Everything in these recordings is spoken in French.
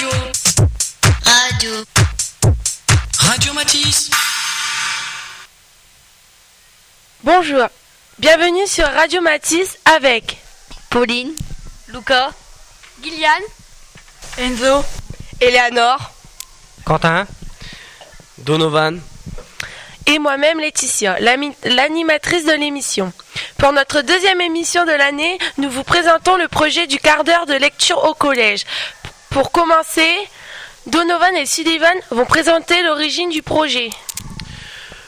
Radio. Radio. Radio Matisse. Bonjour, bienvenue sur Radio Matisse avec Pauline, Luca, Gillian, Enzo, Eleanor, Quentin, Donovan et moi-même Laetitia, l'animatrice de l'émission. Pour notre deuxième émission de l'année, nous vous présentons le projet du quart d'heure de lecture au collège. Pour commencer, Donovan et Sullivan vont présenter l'origine du projet.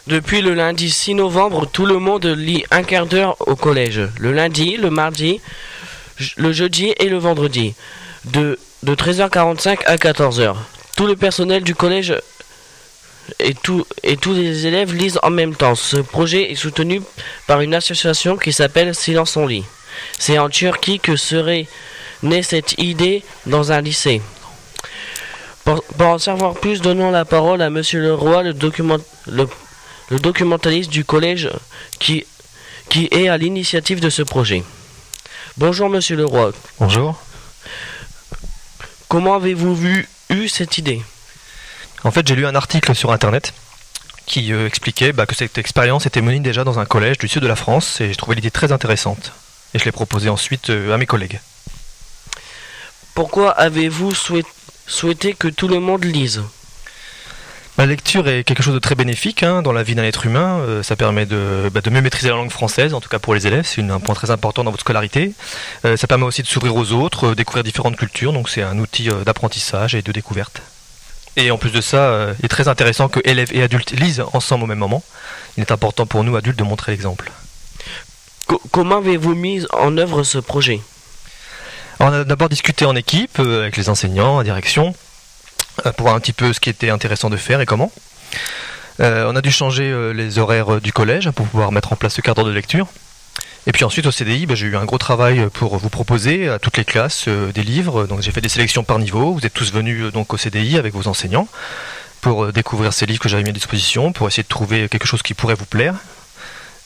Depuis le lundi 6 novembre, tout le monde lit un quart d'heure au collège. Le lundi, le mardi, le jeudi et le vendredi. De, de 13h45 à 14h. Tout le personnel du collège et, tout, et tous les élèves lisent en même temps. Ce projet est soutenu par une association qui s'appelle Silence en lit. C'est en Turquie que serait née cette idée dans un lycée. Pour, en savoir plus, donnons la parole à Monsieur Leroy, le, document, le, le documentaliste du collège qui, qui est à l'initiative de ce projet. Bonjour Monsieur Leroy. Bonjour. Comment avez-vous vu, eu cette idée? En fait, j'ai lu un article sur Internet qui euh, expliquait bah, que cette expérience était menée déjà dans un collège du sud de la France et j'ai trouvé l'idée très intéressante. Et je l'ai proposée ensuite euh, à mes collègues. Pourquoi avez-vous souhaité que tout le monde lise? La lecture est quelque chose de très bénéfique hein, dans la vie d'un être humain. Euh, ça permet bah, de, mieux maîtriser la langue française, en tout cas pour les élèves. C'est un point très important dans votre scolarité. Euh, ça permet aussi de s'ouvrir aux autres, euh, découvrir différentes cultures. Donc c'est un outil d'apprentissage et de découverte. Et en plus de ça, il est très intéressant que élèves et adultes lisent ensemble au même moment. Il est important pour nous, adultes, de montrer l'exemple. comment avez-vous mis en œuvre ce projet? On a d'abord discuté en équipe, avec les enseignants, la direction. Euh, pour voir un petit peu ce qui était intéressant de faire et comment. Euh, on a dû changer euh, les horaires du collège pour pouvoir mettre en place ce cadre de lecture. Et puis ensuite au CDI, bah, j'ai eu un gros travail pour vous proposer à toutes les classes des livres. Donc j'ai fait des sélections par niveau. Vous êtes tous venus donc au CDI avec vos enseignants pour découvrir ces livres que j'avais mis à disposition, pour essayer de trouver quelque chose qui pourrait vous plaire.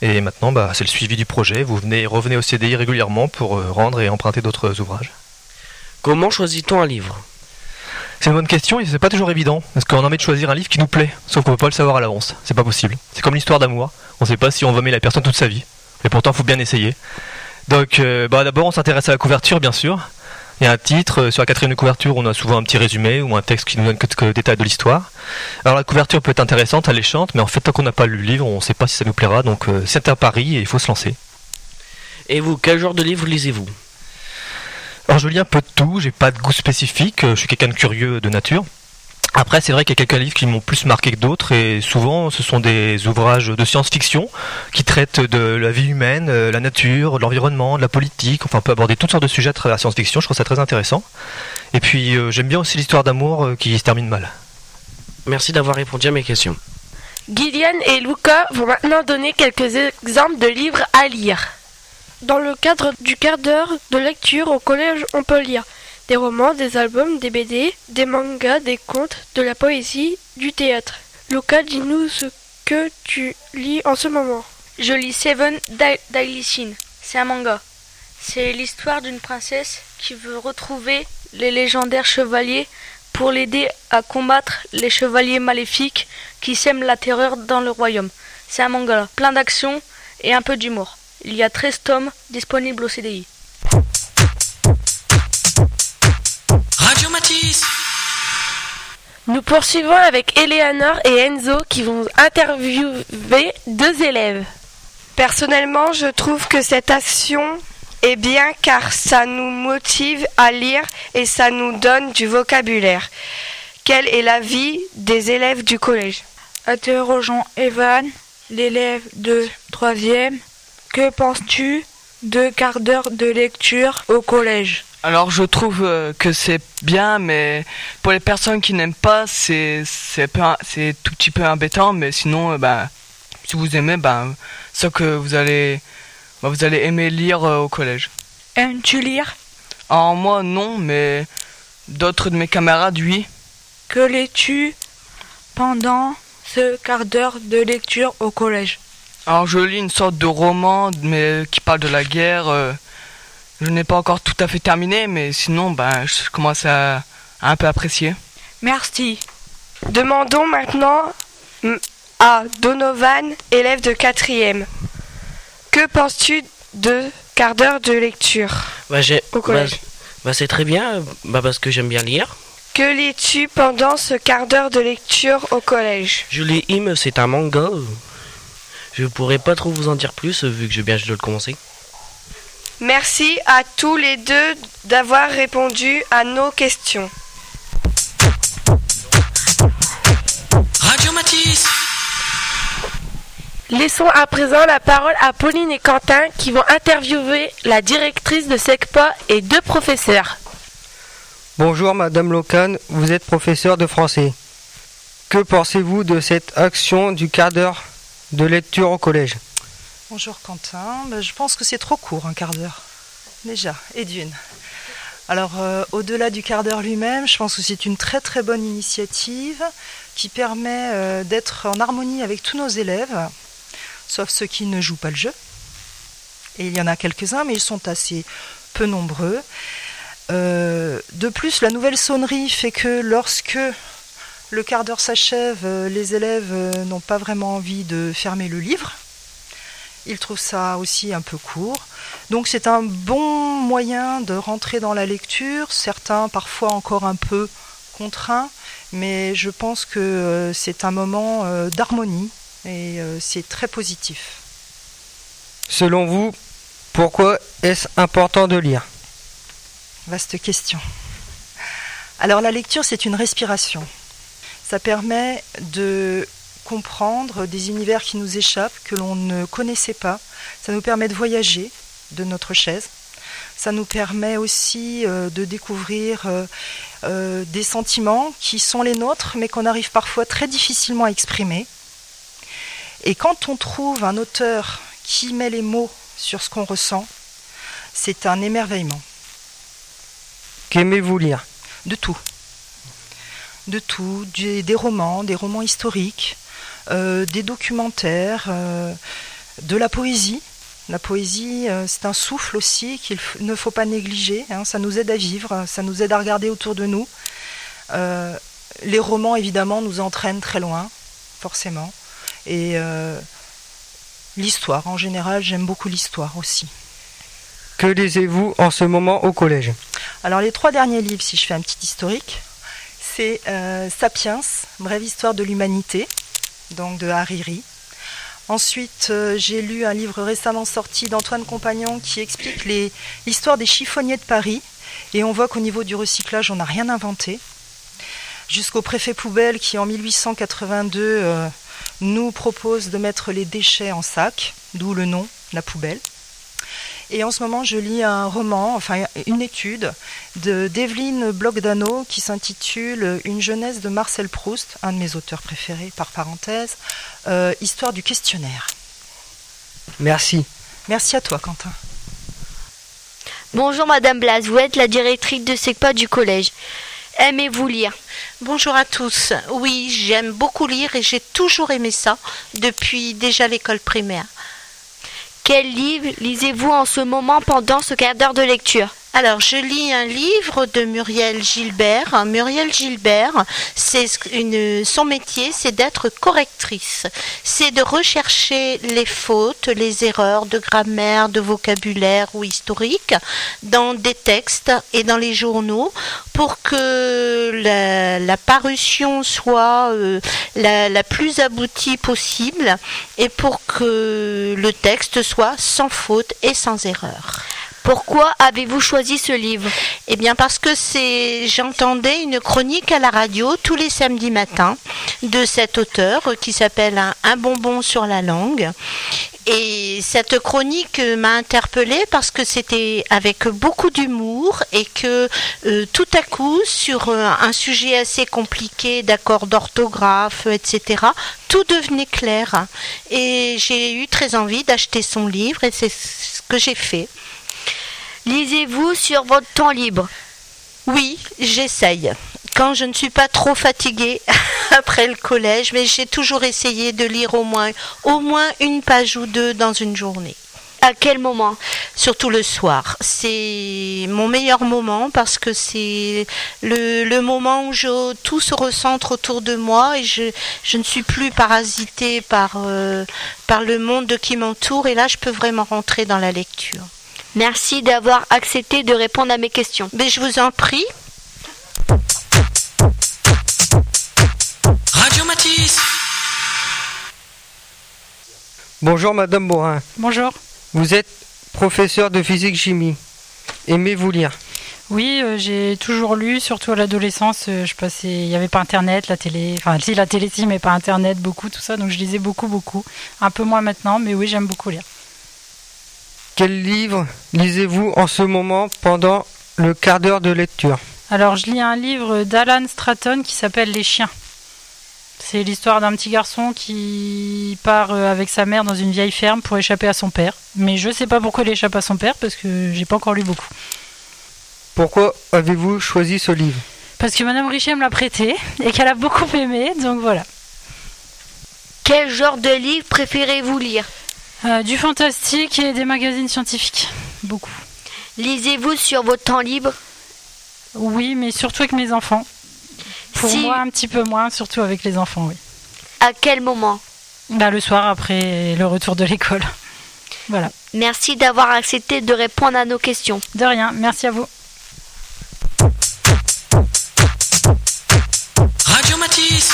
Et maintenant, bah, c'est le suivi du projet. Vous venez, revenez au CDI régulièrement pour rendre et emprunter d'autres ouvrages. Comment choisit-on un livre? C'est une bonne question et c'est pas toujours évident. Parce qu'on a envie de choisir un livre qui nous plaît, sauf qu'on peut pas le savoir à l'avance. C'est pas possible. C'est comme l'histoire d'amour. On sait pas si on va aimer la personne toute sa vie. Et pourtant, il faut bien essayer. Donc, euh, bah, d'abord, on s'intéresse à la couverture, bien sûr. Il y a un titre, euh, sur la quatrième couverture, on a souvent un petit résumé ou un texte qui nous donne quelques détails de l'histoire. Alors la couverture peut être intéressante, alléchante, mais en fait tant qu'on n'a pas lu le livre, on ne sait pas si ça nous plaira, donc euh, c'est un pari et il faut se lancer. Et vous, quel genre de livre lisez-vous? Alors je lis un peu de tout, j'ai pas de goût spécifique, euh, je suis quelqu'un de curieux de nature. Après, c'est vrai qu'il y a quelques livres qui m'ont plus marqué que d'autres, et souvent, ce sont des ouvrages de science-fiction qui traitent de la vie humaine, euh, la nature, l'environnement, de la politique. Enfin, on peut aborder toutes sortes de sujets à travers la science-fiction. Je trouve ça très intéressant. Et puis, euh, j'aime bien aussi l'histoire d'amour qui se termine mal. Merci d'avoir répondu à mes questions. Gillian et Luca vont maintenant donner quelques exemples de livres à lire. Dans le cadre du quart d'heure de lecture au collège, on peut lire des romans, des albums, des BD, des mangas, des contes, de la poésie, du théâtre. Luca, dis-nous ce que tu lis en ce moment. Je lis Seven Daily C'est un manga. C'est l'histoire d'une princesse qui veut retrouver les légendaires chevaliers pour l'aider à combattre les chevaliers maléfiques qui sèment la terreur dans le royaume. C'est un manga plein d'action et un peu d'humour. Il y a 13 tomes disponibles au CDI. Nous poursuivons avec Eleanor et Enzo qui vont interviewer deux élèves. Personnellement, je trouve que cette action est bien car ça nous motive à lire et ça nous donne du vocabulaire. Quelle est la vie des élèves du collège? Interrogeons Evan, l'élève de troisième. Que penses-tu de quart d'heure de lecture au collège? Alors je trouve euh, que c'est bien, mais pour les personnes qui n'aiment pas, c'est c'est tout petit peu embêtant, mais sinon, euh, ben, si vous aimez, ben, ce que vous allez, ben, vous allez aimer lire euh, au collège. Aimes-tu lire? Alors moi non, mais d'autres de mes camarades oui. Que lis-tu pendant ce quart d'heure de lecture au collège? Alors je lis une sorte de roman mais qui parle de la guerre. Euh, je n'ai pas encore tout à fait terminé, mais sinon ben je commence à, un peu apprécié. Merci. Demandons maintenant à Donovan, élève de quatrième. Que penses-tu de quart d'heure de lecture Bah, j'ai- au collège bah, bah, c'est très bien, bah, parce que j'aime bien lire. Que lis-tu pendant ce quart d'heure de lecture au collège? Je lis Him, c'est un manga. Je pourrais pas trop vous en dire plus, vu que je viens juste de le commencer. Merci à tous les deux d'avoir répondu à nos questions. Radio Matisse Laissons à présent la parole à Pauline et Quentin qui vont interviewer la directrice de SECPA et deux professeurs. Bonjour Madame Locan, vous êtes professeur de français. Que pensez-vous de cette action du quart d'heure de lecture au collège? Bonjour Quentin, Ben, je pense que c'est trop court un quart d'heure. Déjà, et d'une. Alors euh, au-delà du quart d'heure lui-même, je pense que c'est une très très bonne initiative qui permet euh, d'être en harmonie avec tous nos élèves, sauf ceux qui ne jouent pas le jeu. Et il y en a quelques-uns, mais ils sont assez peu nombreux. Euh, de plus, la nouvelle sonnerie fait que lorsque le quart d'heure s'achève, les élèves n'ont pas vraiment envie de fermer le livre. Ils trouvent ça aussi un peu court. Donc c'est un bon moyen de rentrer dans la lecture, certains parfois encore un peu contraints, mais je pense que euh, c'est un moment euh, d'harmonie et euh, c'est très positif. Selon vous, pourquoi est-ce important de lire? Vaste question. Alors la lecture, c'est une respiration. Ça permet de comprendre des univers qui nous échappent, que l'on ne connaissait pas. Ça nous permet de voyager de notre chaise. Ça nous permet aussi euh, de découvrir euh, euh, des sentiments qui sont les nôtres, mais qu'on arrive parfois très difficilement à exprimer. Et quand on trouve un auteur qui met les mots sur ce qu'on ressent, c'est un émerveillement. Qu'aimez-vous lire? De tout. De tout, des, des romans, des romans historiques, des documentaires, euh, de la poésie. La poésie, euh, c'est un souffle aussi qu'il ne faut pas négliger. hein, ça nous aide à vivre, ça nous aide à regarder autour de nous. Euh, les romans, évidemment, nous entraînent très loin, forcément. Et euh, l'histoire, en général, j'aime beaucoup l'histoire aussi. Que lisez-vous en ce moment au collège? Alors les trois derniers livres, si je fais un petit historique, c'est euh, Sapiens, brève histoire de l'humanité, donc de Hariri. Ensuite, euh, j'ai lu un livre récemment sorti d'Antoine Compagnon qui explique l'histoire des chiffonniers de Paris. Et on voit qu'au niveau du recyclage, on n'a rien inventé. Jusqu'au préfet poubelle qui, en 1882, euh, nous propose de mettre les déchets en sac, d'où le nom, la poubelle. Et en ce moment, je lis un roman, enfin une étude de d'Evelyne Blogdano qui s'intitule Une jeunesse de Marcel Proust, un de mes auteurs préférés par parenthèse, euh, Histoire du questionnaire. Merci. Merci à toi, Quentin. Bonjour Madame Blas, vous êtes la directrice de SECPA du collège. Aimez-vous lire? Bonjour à tous. Oui, j'aime beaucoup lire et j'ai toujours aimé ça depuis déjà l'école primaire. Quel livre lisez-vous en ce moment pendant ce quart d'heure de lecture? Alors, je lis un livre de Muriel Gilbert. Muriel Gilbert, c'est son métier, c'est d'être correctrice. C'est de rechercher les fautes, les erreurs de grammaire, de vocabulaire ou historique dans des textes et dans les journaux pour que la, la parution soit euh, la, la plus aboutie possible et pour que le texte soit sans faute et sans erreur. Pourquoi avez-vous choisi ce livre? Eh bien parce que j'entendais une chronique à la radio tous les samedis matins de cet auteur qui s'appelle un, bonbon sur la langue. Et cette chronique m'a interpellée parce que c'était avec beaucoup d'humour et que euh, tout à coup, sur euh, un sujet assez compliqué d'accords d'orthographe, etc., tout devenait clair. Et j'ai eu très envie d'acheter son livre et c'est ce que j'ai fait. Lisez-vous sur votre temps libre Oui, j'essaye. Quand je ne suis pas trop fatiguée après le collège, mais j'ai toujours essayé de lire au moins, au moins une page ou deux dans une journée. À quel moment? Surtout le soir. C'est mon meilleur moment parce que c'est le, le moment où je, tout se recentre autour de moi et je, je ne suis plus parasitée par, euh, par le monde qui m'entoure et là je peux vraiment rentrer dans la lecture. Merci d'avoir accepté de répondre à mes questions. Mais je vous en prie. Radio Matisse Bonjour Madame Morin. Bonjour. Vous êtes professeur de physique-chimie. Aimez-vous lire? Oui, euh, j'ai toujours lu, surtout à l'adolescence. euh, je passais, il n'y avait pas Internet, la télé, enfin si la télé si, mais pas Internet, beaucoup tout ça. Donc je lisais beaucoup, beaucoup. Un peu moins maintenant, mais oui, j'aime beaucoup lire. Quel livre lisez-vous en ce moment pendant le quart d'heure de lecture? Alors je lis un livre d'Alan Stratton qui s'appelle Les chiens. C'est l'histoire d'un petit garçon qui part euh, avec sa mère dans une vieille ferme pour échapper à son père. Mais je sais pas pourquoi il échappe à son père parce que j'ai pas encore lu beaucoup. Pourquoi avez-vous choisi ce livre? Parce que Madame Richet me l'a prêté et qu'elle a beaucoup aimé, donc voilà. Quel genre de livre préférez-vous lire? Euh, du fantastique et des magazines scientifiques. Beaucoup. Lisez-vous sur votre temps libre Oui, mais surtout avec mes enfants. Pour Si- moi, un petit peu moins, surtout avec les enfants, oui. À quel moment? Bah, le soir après le retour de l'école. Voilà. Merci d'avoir accepté de répondre à nos questions. De rien, merci à vous. Radio Matisse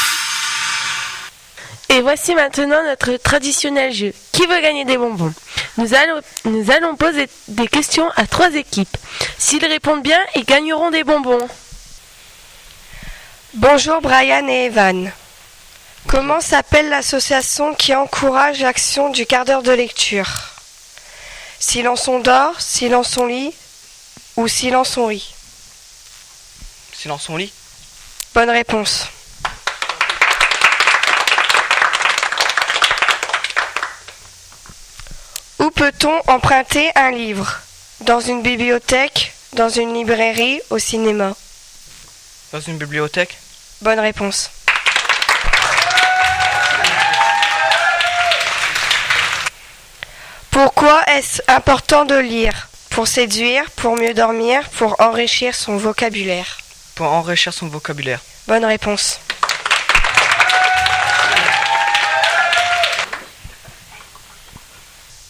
Et voici maintenant notre traditionnel jeu. Qui veut gagner des bonbons nous allons, nous allons poser des questions à trois équipes. S'ils répondent bien, ils gagneront des bonbons. Bonjour Brian et Evan. Comment s'appelle l'association qui encourage l'action du quart d'heure de lecture? Silence on dort, silence on lit ou silence on rit? Silence on lit? Bonne réponse. Où peut-on emprunter un livre? Dans une bibliothèque, dans une librairie, au cinéma Dans une bibliothèque? Bonne réponse. Pourquoi est-ce important de lire? Pour séduire, pour mieux dormir, pour enrichir son vocabulaire. Pour enrichir son vocabulaire. Bonne réponse.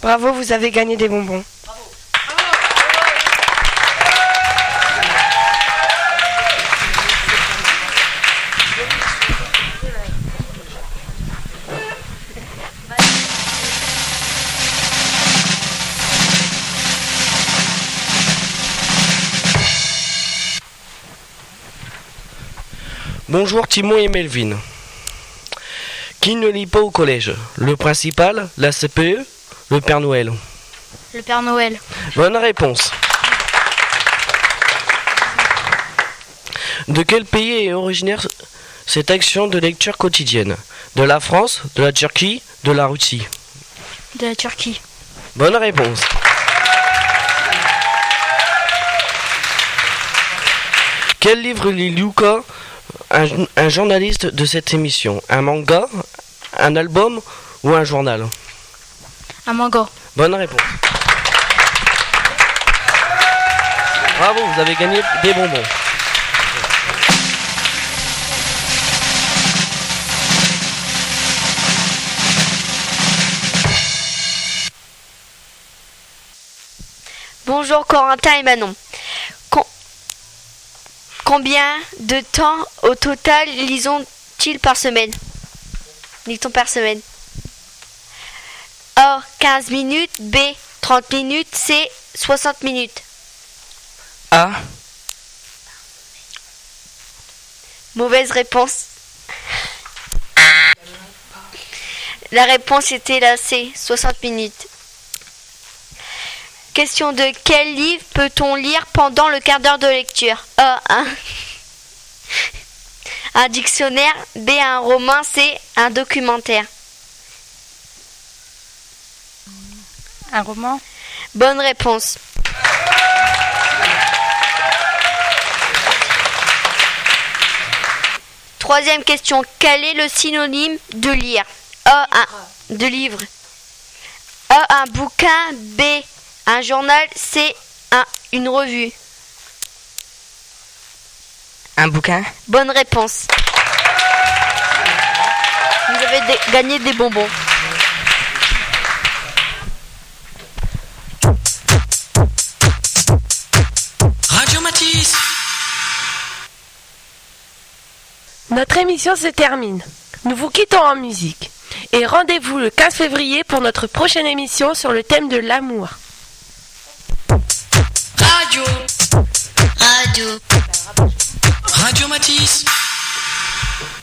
Bravo, vous avez gagné des bonbons. Bonjour Timon et Melvin. Qui ne lit pas au collège? Le principal, la CPE, le Père Noël Le Père Noël. Bonne réponse. De quel pays est originaire cette action de lecture quotidienne? De la France, de la Turquie, de la Russie? De la Turquie. Bonne réponse. Quel livre lit Luca, un, un journaliste de cette émission? Un manga, un album ou un journal? Un manga. Bonne réponse. Bravo, vous avez gagné des bonbons. Bonjour Corentin et Manon. Com- Combien de temps au total lisons-ils par semaine? Lit-on par semaine? A. 15 minutes. B. 30 minutes. C. 60 minutes. A. Mauvaise réponse. La réponse était la C. 60 minutes. Question de quel livre peut-on lire pendant le quart d'heure de lecture? A. Un, un dictionnaire. B. Un roman. C. Un documentaire. Un roman? Bonne réponse. Troisième question. Quel est le synonyme de lire? A. Un, de livre. A. Un bouquin. B. Un journal. C. Un, une revue. Un bouquin? Bonne réponse. Vous avez gagné des bonbons. Notre émission se termine. Nous vous quittons en musique. Et rendez-vous le 15 février pour notre prochaine émission sur le thème de l'amour. Radio. Radio. Radio Matisse.